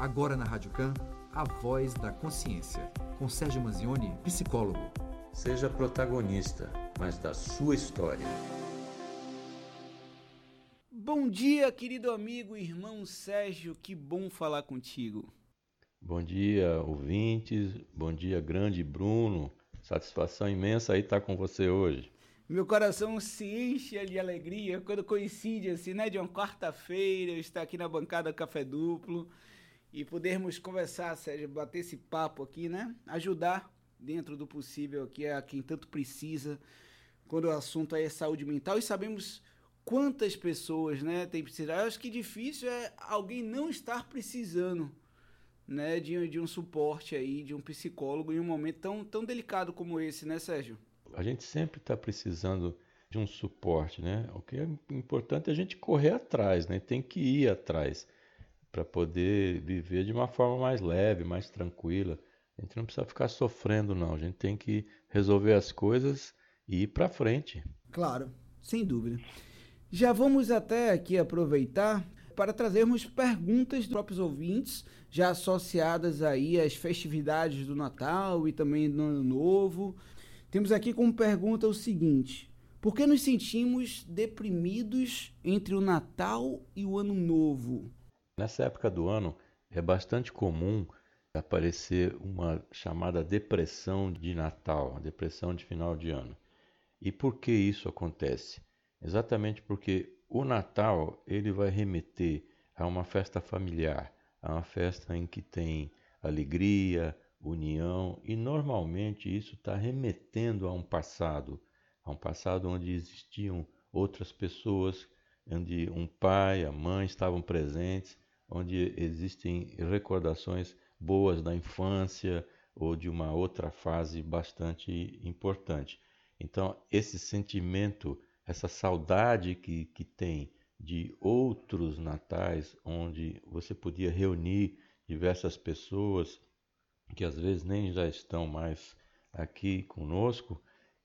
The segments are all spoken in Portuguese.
Agora na Rádio Can, a voz da consciência, com Sérgio Manzioni, psicólogo. Seja protagonista, mas da sua história. Bom dia, querido amigo, irmão Sérgio, que bom falar contigo. Bom dia, ouvintes. Bom dia, grande Bruno. Satisfação imensa aí estar com você hoje. Meu coração se enche de alegria quando coincide assim, né, de uma quarta-feira, eu estar aqui na bancada Café Duplo e podermos conversar, Sérgio, bater esse papo aqui, né? Ajudar dentro do possível aqui a quem tanto precisa quando o assunto é saúde mental e sabemos quantas pessoas, né, tem precisado. Eu acho que difícil é alguém não estar precisando, né, de, de um suporte aí, de um psicólogo em um momento tão, tão delicado como esse, né, Sérgio? a gente sempre está precisando de um suporte, né? O que é importante é a gente correr atrás, né? Tem que ir atrás para poder viver de uma forma mais leve, mais tranquila. A gente não precisa ficar sofrendo, não. A gente tem que resolver as coisas e ir para frente. Claro, sem dúvida. Já vamos até aqui aproveitar para trazermos perguntas dos próprios ouvintes, já associadas aí às festividades do Natal e também do Ano Novo. Temos aqui como pergunta o seguinte: por que nos sentimos deprimidos entre o Natal e o Ano Novo? Nessa época do ano é bastante comum aparecer uma chamada depressão de Natal, depressão de final de ano. E por que isso acontece? Exatamente porque o Natal ele vai remeter a uma festa familiar, a uma festa em que tem alegria, união, e normalmente isso está remetendo a um passado, a um passado onde existiam outras pessoas, onde um pai, a mãe estavam presentes, onde existem recordações boas da infância ou de uma outra fase bastante importante. Então, esse sentimento, essa saudade que, que tem de outros natais, onde você podia reunir diversas pessoas que às vezes nem já estão mais aqui conosco,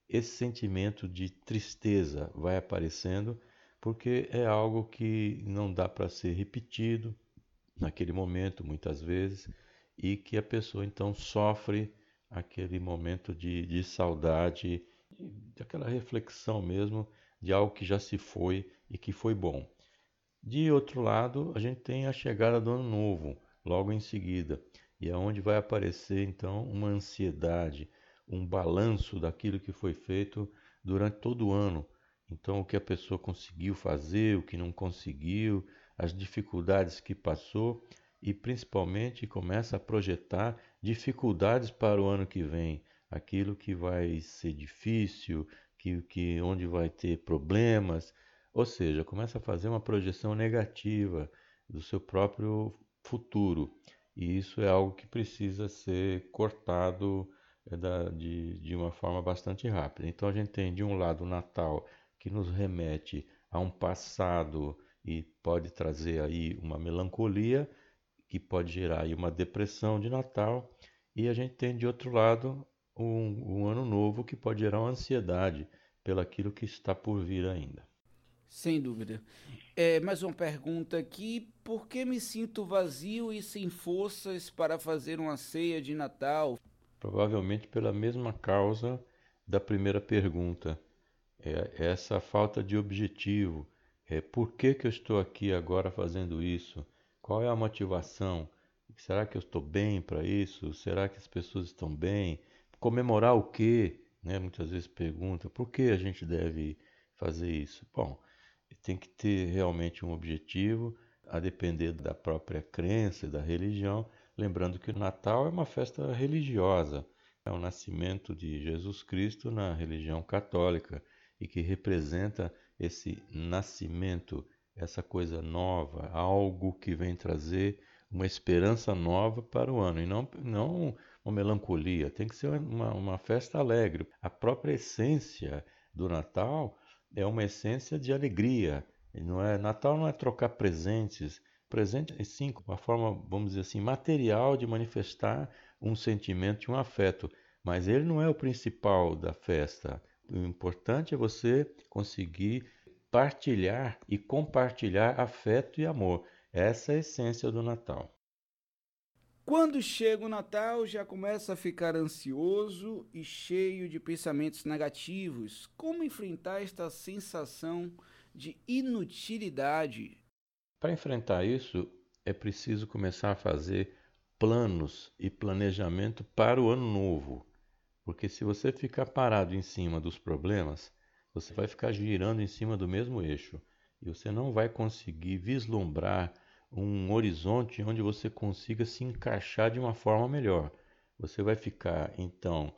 esse sentimento de tristeza vai aparecendo porque é algo que não dá para ser repetido naquele momento, muitas vezes, e que a pessoa então sofre aquele momento de, de saudade, daquela reflexão mesmo de algo que já se foi e que foi bom. De outro lado, a gente tem a chegada do ano novo, logo em seguida e é vai aparecer então uma ansiedade, um balanço daquilo que foi feito durante todo o ano. Então, o que a pessoa conseguiu fazer, o que não conseguiu, as dificuldades que passou e principalmente começa a projetar dificuldades para o ano que vem, aquilo que vai ser difícil, que, que onde vai ter problemas, ou seja, começa a fazer uma projeção negativa do seu próprio futuro. E isso é algo que precisa ser cortado é, da, de, de uma forma bastante rápida. Então a gente tem de um lado o Natal que nos remete a um passado e pode trazer aí uma melancolia que pode gerar aí uma depressão de Natal e a gente tem de outro lado um, um ano novo que pode gerar uma ansiedade pelaquilo que está por vir ainda. Sem dúvida. É, mais uma pergunta aqui. Por que me sinto vazio e sem forças para fazer uma ceia de Natal? Provavelmente pela mesma causa da primeira pergunta. É essa falta de objetivo. É por que, que eu estou aqui agora fazendo isso? Qual é a motivação? Será que eu estou bem para isso? Será que as pessoas estão bem? Comemorar o quê? Né? Muitas vezes pergunta por que a gente deve fazer isso. Bom, tem que ter realmente um objetivo, a depender da própria crença e da religião. Lembrando que o Natal é uma festa religiosa, é o nascimento de Jesus Cristo na religião católica e que representa esse nascimento, essa coisa nova, algo que vem trazer uma esperança nova para o ano e não, não uma melancolia. Tem que ser uma, uma festa alegre. A própria essência do Natal é uma essência de alegria. Não é Natal não é trocar presentes. Presente é sim uma forma, vamos dizer assim, material de manifestar um sentimento, um afeto, mas ele não é o principal da festa. O importante é você conseguir partilhar e compartilhar afeto e amor. Essa é a essência do Natal. Quando chega o Natal, já começa a ficar ansioso e cheio de pensamentos negativos. Como enfrentar esta sensação de inutilidade? Para enfrentar isso, é preciso começar a fazer planos e planejamento para o ano novo. Porque se você ficar parado em cima dos problemas, você vai ficar girando em cima do mesmo eixo e você não vai conseguir vislumbrar um horizonte onde você consiga se encaixar de uma forma melhor. Você vai ficar, então,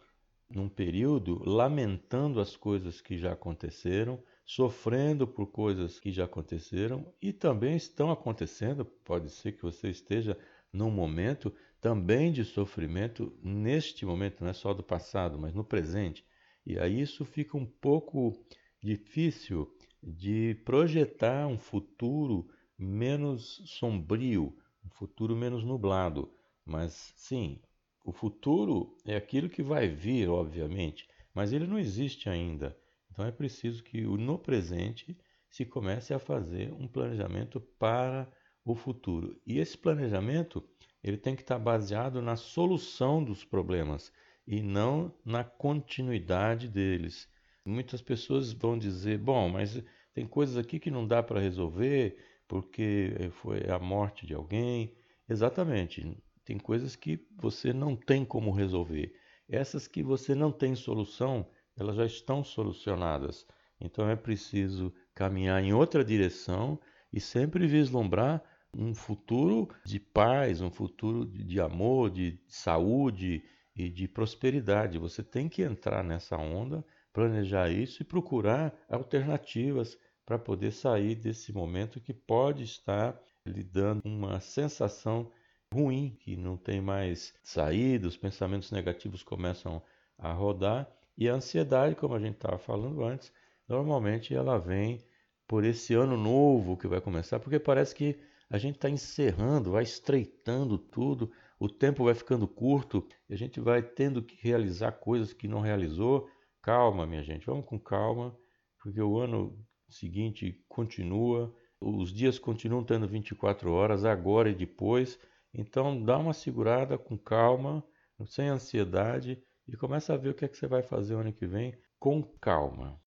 num período lamentando as coisas que já aconteceram, sofrendo por coisas que já aconteceram e também estão acontecendo. Pode ser que você esteja num momento também de sofrimento, neste momento, não é só do passado, mas no presente. E aí isso fica um pouco difícil de projetar um futuro menos sombrio, um futuro menos nublado. Mas sim, o futuro é aquilo que vai vir, obviamente, mas ele não existe ainda. Então é preciso que no presente se comece a fazer um planejamento para o futuro. E esse planejamento ele tem que estar baseado na solução dos problemas e não na continuidade deles. Muitas pessoas vão dizer: bom, mas tem coisas aqui que não dá para resolver, porque eh, foi a morte de alguém. Exatamente, tem coisas que você não tem como resolver. Essas que você não tem solução, elas já estão solucionadas. Então é preciso caminhar em outra direção e sempre vislumbrar um futuro de paz, um futuro de amor, de saúde e de prosperidade. Você tem que entrar nessa onda, planejar isso e procurar alternativas para poder sair desse momento que pode estar lhe dando uma sensação ruim, que não tem mais saída, os pensamentos negativos começam a rodar e a ansiedade, como a gente estava falando antes, normalmente ela vem por esse ano novo que vai começar, porque parece que a gente está encerrando, vai estreitando tudo, o tempo vai ficando curto, a gente vai tendo que realizar coisas que não realizou. Calma, minha gente, vamos com calma, porque o ano seguinte continua, os dias continuam tendo 24 horas, agora e depois. Então dá uma segurada com calma, sem ansiedade e começa a ver o que é que você vai fazer ano que vem com calma.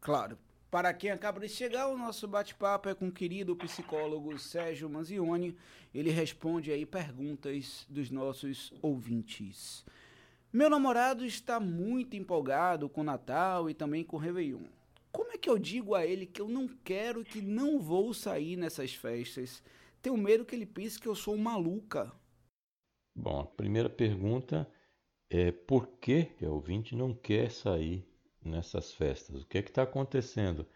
Claro. Para quem acaba de chegar, o nosso bate-papo é com o querido psicólogo Sérgio Manzioni. Ele responde aí perguntas dos nossos ouvintes. Meu namorado está muito empolgado com Natal e também com Réveillon. Como é que eu digo a ele que eu não quero e que não vou sair nessas festas? Tenho medo que ele pense que eu sou maluca. Bom, a primeira pergunta é por que o ouvinte não quer sair nessas festas? O que é que está acontecendo?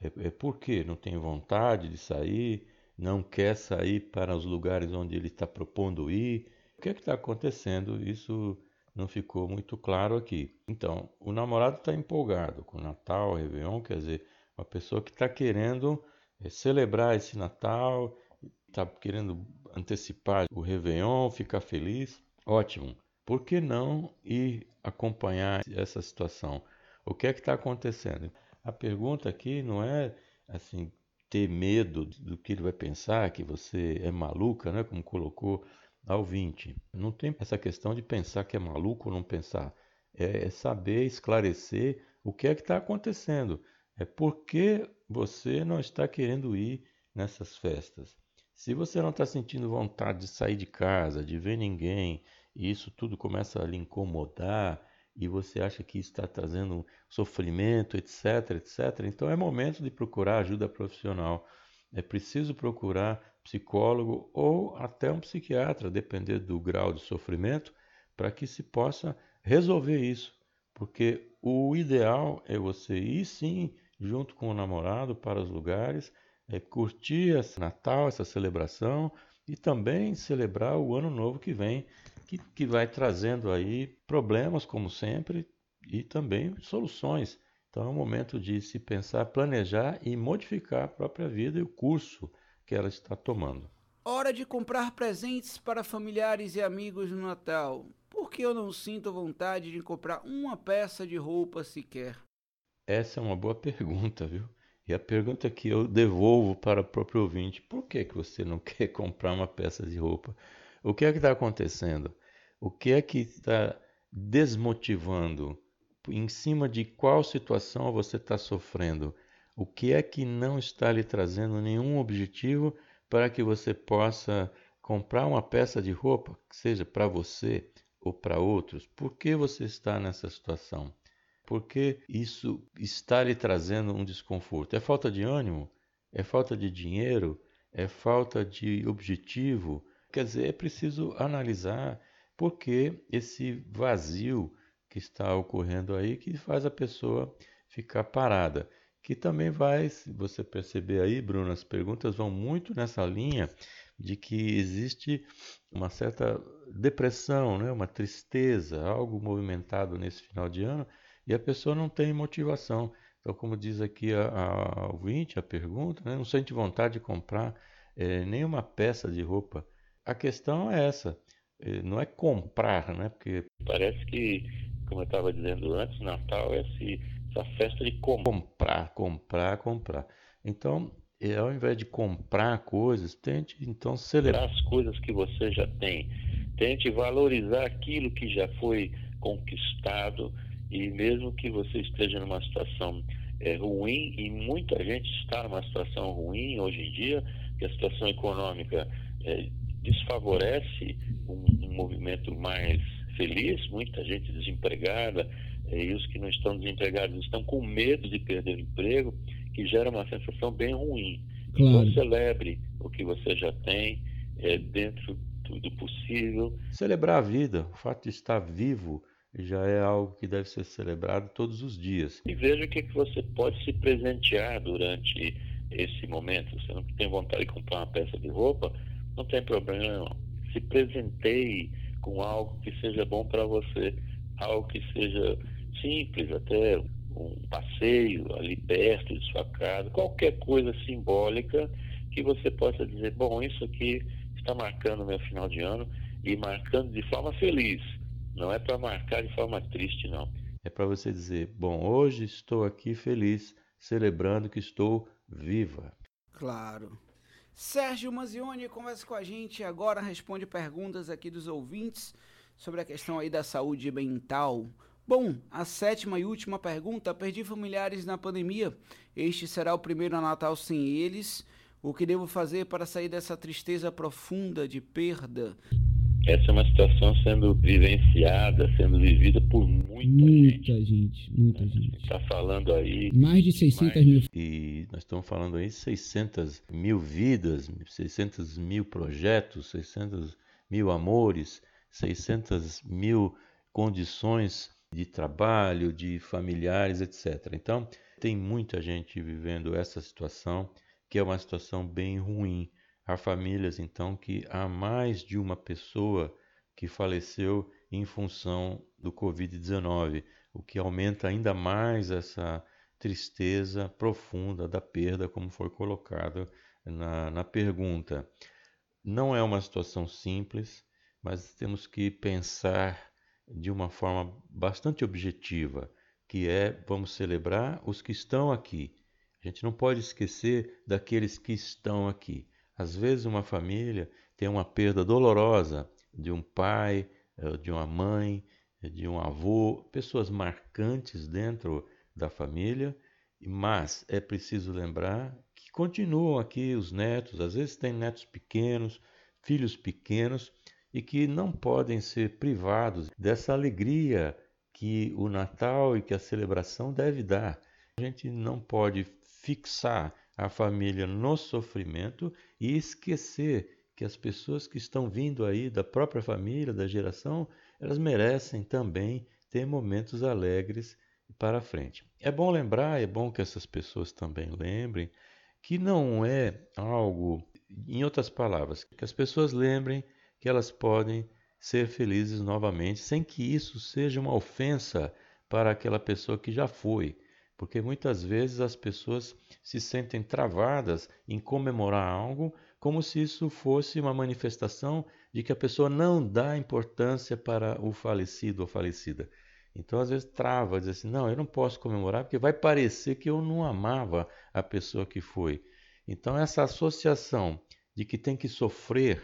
É, é por que não tem vontade de sair, não quer sair para os lugares onde ele está propondo ir? O que é que está acontecendo? Isso não ficou muito claro aqui. Então, o namorado está empolgado com Natal, Réveillon, quer dizer, uma pessoa que está querendo é, celebrar esse Natal, está querendo antecipar o Réveillon, ficar feliz. Ótimo. Por que não ir acompanhar essa situação? O que é que está acontecendo? A pergunta aqui não é assim ter medo do que ele vai pensar, que você é maluca, né? Como colocou ao 20. Não tem essa questão de pensar que é maluco ou não pensar. É, é saber esclarecer o que é que está acontecendo. É por que você não está querendo ir nessas festas. Se você não está sentindo vontade de sair de casa, de ver ninguém, e isso tudo começa a lhe incomodar, e você acha que está trazendo sofrimento, etc, etc, então é momento de procurar ajuda profissional. É preciso procurar psicólogo ou até um psiquiatra, depender do grau de sofrimento, para que se possa resolver isso. Porque o ideal é você ir sim junto com o namorado para os lugares, é curtir esse Natal, essa celebração e também celebrar o ano novo que vem, que, que vai trazendo aí problemas, como sempre, e também soluções. Então é um momento de se pensar, planejar e modificar a própria vida e o curso que ela está tomando. Hora de comprar presentes para familiares e amigos no Natal. Por que eu não sinto vontade de comprar uma peça de roupa sequer? Essa é uma boa pergunta, viu? E a pergunta que eu devolvo para o próprio ouvinte: por que, que você não quer comprar uma peça de roupa? O que é que está acontecendo? O que é que está desmotivando? Em cima de qual situação você está sofrendo? O que é que não está lhe trazendo nenhum objetivo para que você possa comprar uma peça de roupa, que seja para você ou para outros? Por que você está nessa situação? Porque isso está lhe trazendo um desconforto. É falta de ânimo? É falta de dinheiro? É falta de objetivo? Quer dizer, é preciso analisar por que esse vazio que está ocorrendo aí que faz a pessoa ficar parada. Que também vai, se você perceber aí, Bruno, as perguntas vão muito nessa linha de que existe uma certa depressão, né? uma tristeza, algo movimentado nesse final de ano e a pessoa não tem motivação. Então, como diz aqui a, a ouvinte, a pergunta, né? não sente vontade de comprar é, nenhuma peça de roupa. A questão é essa, é, não é comprar, né? Porque parece que, como eu estava dizendo antes, Natal é esse, essa festa de comprar, comprar, comprar. Então, é, ao invés de comprar coisas, tente então celebrar as coisas que você já tem. Tente valorizar aquilo que já foi conquistado e mesmo que você esteja numa situação é, ruim, e muita gente está numa situação ruim hoje em dia, que a situação econômica é, desfavorece um, um, movimento mais feliz, muita gente desempregada, é, e os que não estão desempregados estão com medo de perder o emprego, que gera uma sensação bem ruim. Claro. Então celebre o que você já tem é, dentro do, do possível. Celebrar a vida, o fato de estar vivo, já é algo que deve ser celebrado todos os dias. E veja o que, que você pode se presentear durante esse momento. Você não tem vontade de comprar uma peça de roupa, não tem problema. Se presenteie com algo que seja bom para você, algo que seja simples, até um passeio ali perto de sua casa, qualquer coisa simbólica que você possa dizer, bom, isso aqui está marcando o meu final de ano e marcando de forma feliz não é para marcar de forma triste, não. É para você dizer: bom, hoje estou aqui feliz, celebrando que estou viva. Claro. Sérgio Manzioni conversa com a gente agora, responde perguntas aqui dos ouvintes sobre a questão aí da saúde mental. Bom, a sétima e última pergunta: perdi familiares na pandemia. Este será o primeiro Natal sem eles. O que devo fazer para sair dessa tristeza profunda de perda? Essa é uma situação sendo vivenciada, sendo vivida por muita, muita gente. gente. Muita é, gente. Está falando aí. Mais de 600 mais... mil. E nós estamos falando aí 600 mil vidas, 600 mil projetos, 600 mil amores, 600 mil condições de trabalho, de familiares, etc. Então, tem muita gente vivendo essa situação, que é uma situação bem ruim Há famílias, então, que há mais de uma pessoa que faleceu em função do Covid-19, o que aumenta ainda mais essa tristeza profunda da perda, como foi colocado na, na pergunta. Não é uma situação simples, mas temos que pensar de uma forma bastante objetiva, que é vamos celebrar os que estão aqui. A gente não pode esquecer daqueles que estão aqui. Às vezes, uma família tem uma perda dolorosa de um pai, eh, de uma mãe, de um avô, pessoas marcantes dentro da família, mas é preciso lembrar que continuam aqui os netos, às vezes tem netos pequenos, filhos pequenos e que não podem ser privados dessa alegria que o Natal e que a celebração deve dar. A gente não pode fixar a família no sofrimento e esquecer que as pessoas que estão vindo aí da própria família, da geração, elas merecem também ter momentos alegres para frente. É bom lembrar, é bom que essas pessoas também lembrem que não é algo, em outras palavras, que as pessoas lembrem que elas podem ser felizes novamente, sem que isso seja uma ofensa para aquela pessoa que já foi porque muitas vezes as pessoas se sentem travadas em comemorar algo como se isso fosse uma manifestação de que a pessoa não dá importância para o falecido ou falecida. Então, às vezes, trava, diz assim: não, eu não posso comemorar porque vai parecer que eu não amava a pessoa que foi. Então, essa associação de que tem que sofrer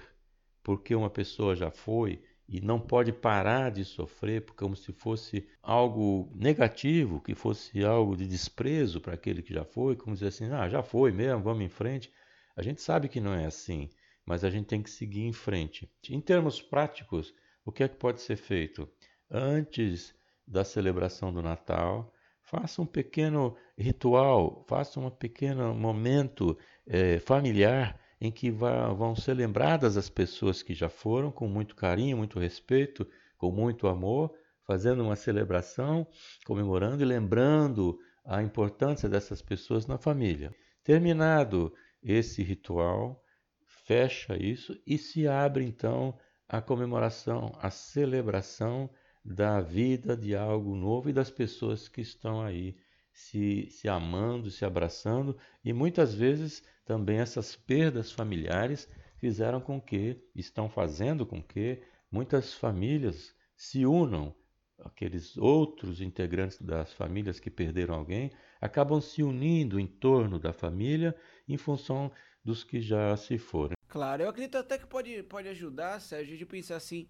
porque uma pessoa já foi e não pode parar de sofrer como se fosse algo negativo, que fosse algo de desprezo para aquele que já foi, como dizer assim: ah, já foi mesmo, vamos em frente. A gente sabe que não é assim, mas a gente tem que seguir em frente. Em termos práticos, o que é que pode ser feito? Antes da celebração do Natal, faça um pequeno ritual, faça um pequeno momento é, familiar em que vão ser lembradas as pessoas que já foram com muito carinho, muito respeito, com muito amor, fazendo uma celebração, comemorando e lembrando a importância dessas pessoas na família. Terminado esse ritual, fecha isso e se abre então a comemoração, a celebração da vida de algo novo e das pessoas que estão aí se, se amando, se abraçando e muitas vezes também essas perdas familiares fizeram com que, estão fazendo com que muitas famílias se unam, aqueles outros integrantes das famílias que perderam alguém acabam se unindo em torno da família em função dos que já se foram. Claro, eu acredito até que pode, pode ajudar, Sérgio, de pensar assim,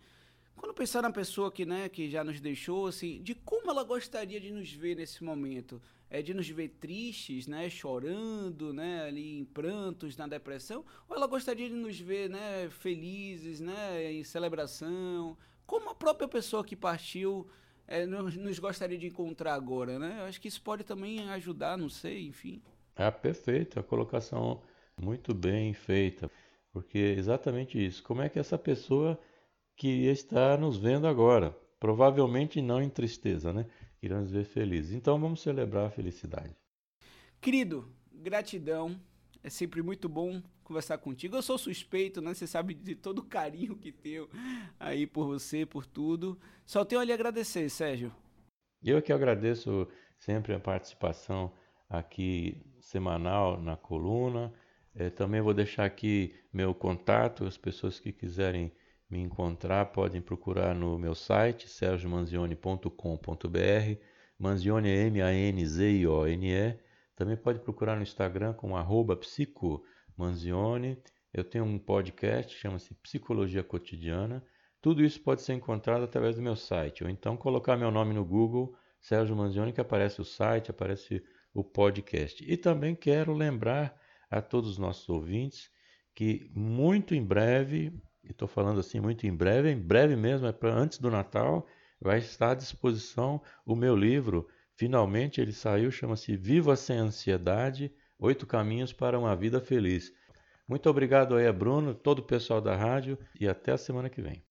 quando pensar na pessoa que, né, que já nos deixou, assim, de como ela gostaria de nos ver nesse momento, é de nos ver tristes, né, chorando, né, ali em prantos, na depressão, ou ela gostaria de nos ver, né, felizes, né, em celebração, como a própria pessoa que partiu é, nos, gostaria de encontrar agora, né? Eu acho que isso pode também ajudar, não sei, enfim. Ah, perfeito, a colocação muito bem feita, porque é exatamente isso. Como é que essa pessoa que está nos vendo agora. Provavelmente não em tristeza, né? Irá nos ver felizes. Então vamos celebrar a felicidade. Querido, gratidão. É sempre muito bom conversar contigo. Eu sou suspeito, né? Você sabe de todo o carinho que tenho aí por você, por tudo. Só tenho a lhe agradecer, Sérgio. Eu que agradeço sempre a participação aqui semanal na coluna. É, também vou deixar aqui meu contato, as pessoas que quiserem me encontrar, podem procurar no meu site, sergiomanzione.com.br. Manzione é M-A-N-Z-I-O-N-E. Também pode procurar no Instagram com arroba psicomanzione. Eu tenho um podcast, chama-se Psicologia Cotidiana. Tudo isso pode ser encontrado através do meu site. Ou então colocar meu nome no Google, Sérgio Manzione, que aparece o site, aparece o podcast. E também quero lembrar a todos os nossos ouvintes que muito em breve estou falando assim muito em breve, em breve mesmo, é para antes do Natal, vai estar à disposição o meu livro. Finalmente ele saiu, chama-se Viva Sem Ansiedade: Oito Caminhos para uma Vida Feliz. Muito obrigado aí a Bruno, todo o pessoal da rádio e até a semana que vem.